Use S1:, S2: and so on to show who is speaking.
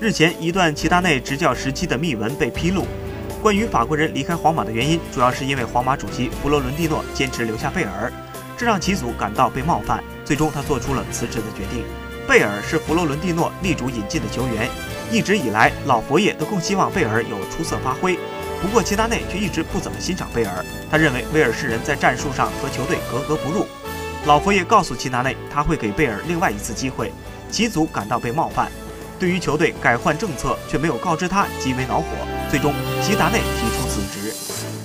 S1: 日前，一段齐达内执教时期的秘闻被披露。关于法国人离开皇马的原因，主要是因为皇马主席弗洛伦蒂诺坚持留下贝尔，这让其祖感到被冒犯。最终，他做出了辞职的决定。贝尔是弗洛伦蒂诺力主引进的球员，一直以来，老佛爷都更希望贝尔有出色发挥。不过，齐达内却一直不怎么欣赏贝尔，他认为威尔士人在战术上和球队格格不入。老佛爷告诉齐达内，他会给贝尔另外一次机会。其祖感到被冒犯，对于球队改换政策却没有告知他，极为恼火。最终，齐达内提出辞职。